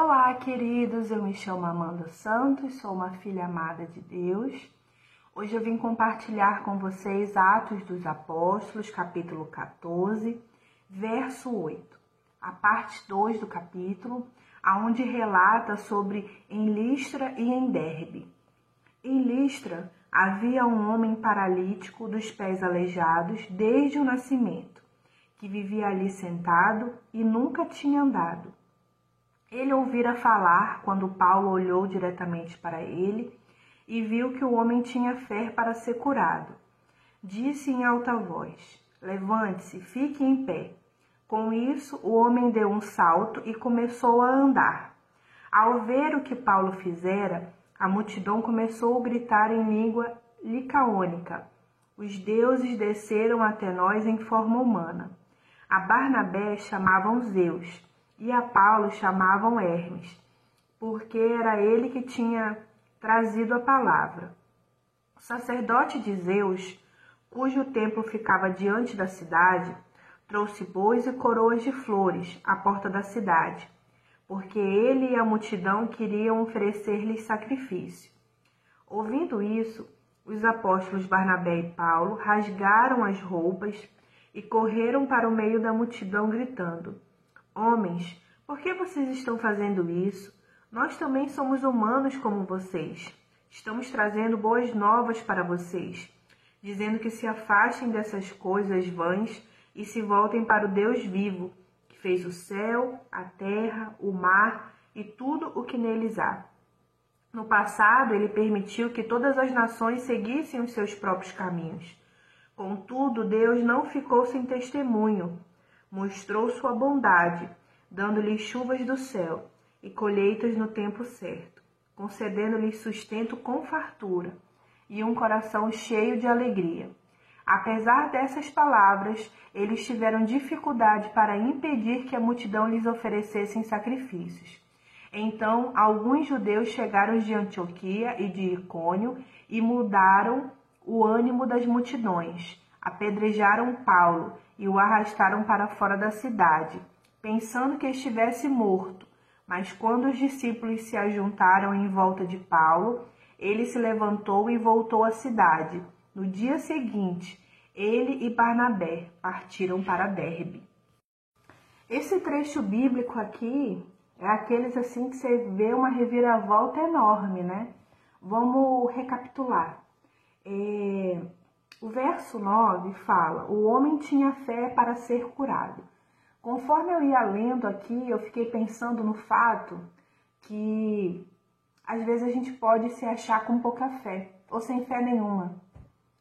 Olá, queridos. Eu me chamo Amanda Santos, sou uma filha amada de Deus. Hoje eu vim compartilhar com vocês Atos dos Apóstolos, capítulo 14, verso 8. A parte 2 do capítulo, aonde relata sobre em Listra e em Derbe. Em Listra havia um homem paralítico dos pés aleijados desde o nascimento, que vivia ali sentado e nunca tinha andado. Ele ouvira falar quando Paulo olhou diretamente para ele e viu que o homem tinha fé para ser curado. Disse em alta voz: Levante-se, fique em pé. Com isso, o homem deu um salto e começou a andar. Ao ver o que Paulo fizera, a multidão começou a gritar em língua licaônica: Os deuses desceram até nós em forma humana. A Barnabé chamavam Zeus e a Paulo chamavam Hermes, porque era ele que tinha trazido a palavra. O sacerdote de Zeus, cujo templo ficava diante da cidade, trouxe bois e coroas de flores à porta da cidade, porque ele e a multidão queriam oferecer-lhes sacrifício. Ouvindo isso, os apóstolos Barnabé e Paulo rasgaram as roupas e correram para o meio da multidão, gritando: Homens, por que vocês estão fazendo isso? Nós também somos humanos como vocês. Estamos trazendo boas novas para vocês, dizendo que se afastem dessas coisas vãs e se voltem para o Deus vivo, que fez o céu, a terra, o mar e tudo o que neles há. No passado, ele permitiu que todas as nações seguissem os seus próprios caminhos. Contudo, Deus não ficou sem testemunho mostrou sua bondade, dando-lhes chuvas do céu e colheitas no tempo certo, concedendo-lhes sustento com fartura e um coração cheio de alegria. Apesar dessas palavras, eles tiveram dificuldade para impedir que a multidão lhes oferecessem sacrifícios. Então, alguns judeus chegaram de Antioquia e de Icônio e mudaram o ânimo das multidões. Apedrejaram Paulo e o arrastaram para fora da cidade, pensando que estivesse morto. Mas quando os discípulos se ajuntaram em volta de Paulo, ele se levantou e voltou à cidade. No dia seguinte, ele e Barnabé partiram para Derbe. Esse trecho bíblico aqui é aqueles assim que você vê uma reviravolta enorme, né? Vamos recapitular. É, o verso 9 fala: O homem tinha fé para ser curado. Conforme eu ia lendo aqui, eu fiquei pensando no fato que às vezes a gente pode se achar com pouca fé ou sem fé nenhuma.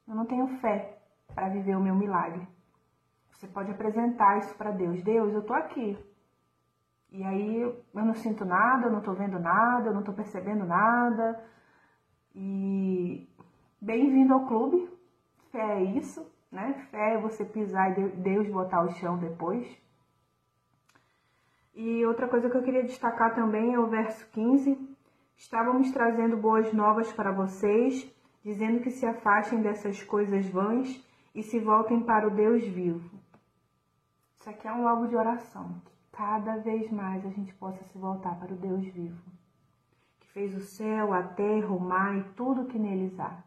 Eu não tenho fé para viver o meu milagre. Você pode apresentar isso para Deus. Deus, eu tô aqui. E aí eu não sinto nada, eu não tô vendo nada, eu não tô percebendo nada. E bem-vindo ao clube Fé é isso, né? Fé é você pisar e Deus botar o chão depois. E outra coisa que eu queria destacar também é o verso 15. Estávamos trazendo boas novas para vocês, dizendo que se afastem dessas coisas vãs e se voltem para o Deus vivo. Isso aqui é um alvo de oração, que cada vez mais a gente possa se voltar para o Deus vivo, que fez o céu, a terra, o mar e tudo que neles há.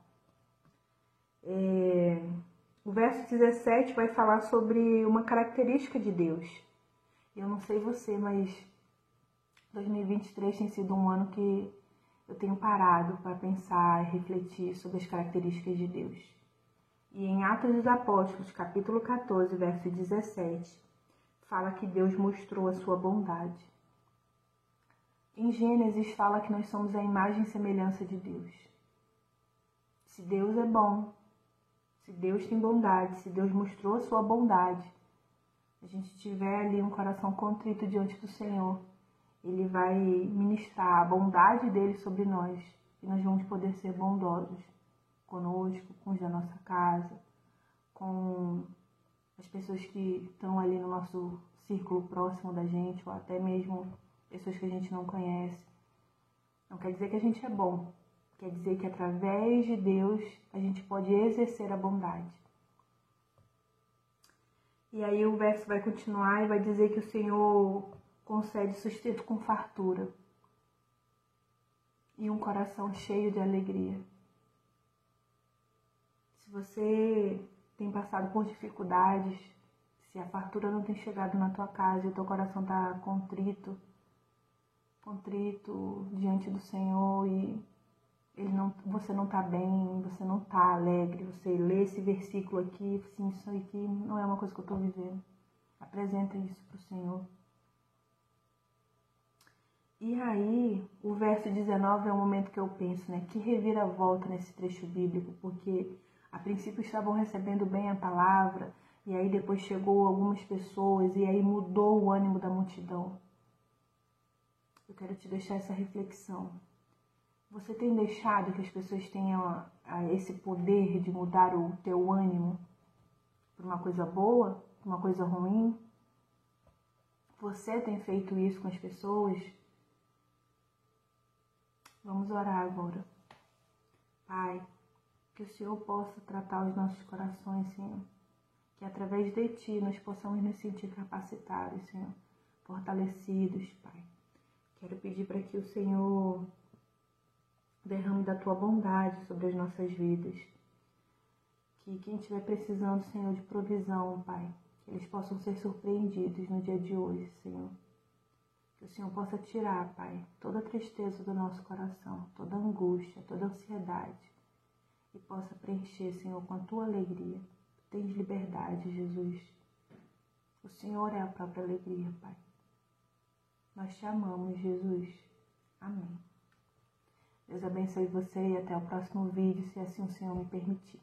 O verso 17 vai falar sobre uma característica de Deus. Eu não sei você, mas 2023 tem sido um ano que eu tenho parado para pensar e refletir sobre as características de Deus. E em Atos dos Apóstolos, capítulo 14, verso 17, fala que Deus mostrou a sua bondade. Em Gênesis fala que nós somos a imagem e semelhança de Deus. Se Deus é bom, se Deus tem bondade, se Deus mostrou a sua bondade, a gente tiver ali um coração contrito diante do Senhor, Ele vai ministrar a bondade dele sobre nós e nós vamos poder ser bondosos conosco, com os da nossa casa, com as pessoas que estão ali no nosso círculo próximo da gente, ou até mesmo pessoas que a gente não conhece. Não quer dizer que a gente é bom, Quer dizer que através de Deus a gente pode exercer a bondade. E aí o verso vai continuar e vai dizer que o Senhor concede sustento com fartura e um coração cheio de alegria. Se você tem passado por dificuldades, se a fartura não tem chegado na tua casa e o teu coração está contrito, contrito diante do Senhor e ele não, você não está bem, você não está alegre, você lê esse versículo aqui, assim, isso aqui não é uma coisa que eu estou vivendo. Apresenta isso para o Senhor. E aí, o verso 19 é o momento que eu penso, né? Que reviravolta nesse trecho bíblico, porque a princípio estavam recebendo bem a palavra, e aí depois chegou algumas pessoas, e aí mudou o ânimo da multidão. Eu quero te deixar essa reflexão. Você tem deixado que as pessoas tenham esse poder de mudar o teu ânimo para uma coisa boa, para uma coisa ruim? Você tem feito isso com as pessoas? Vamos orar agora. Pai, que o Senhor possa tratar os nossos corações, Senhor. Que através de Ti nós possamos nos sentir capacitados, Senhor. Fortalecidos, Pai. Quero pedir para que o Senhor derrame da tua bondade sobre as nossas vidas. Que quem estiver precisando, Senhor, de provisão, Pai, que eles possam ser surpreendidos no dia de hoje, Senhor. Que o Senhor possa tirar, Pai, toda a tristeza do nosso coração, toda a angústia, toda a ansiedade e possa preencher, Senhor, com a tua alegria. Tu tens liberdade, Jesus. O Senhor é a própria alegria, Pai. Nós te amamos, Jesus. Amém. Deus abençoe você e até o próximo vídeo, se assim o Senhor me permitir.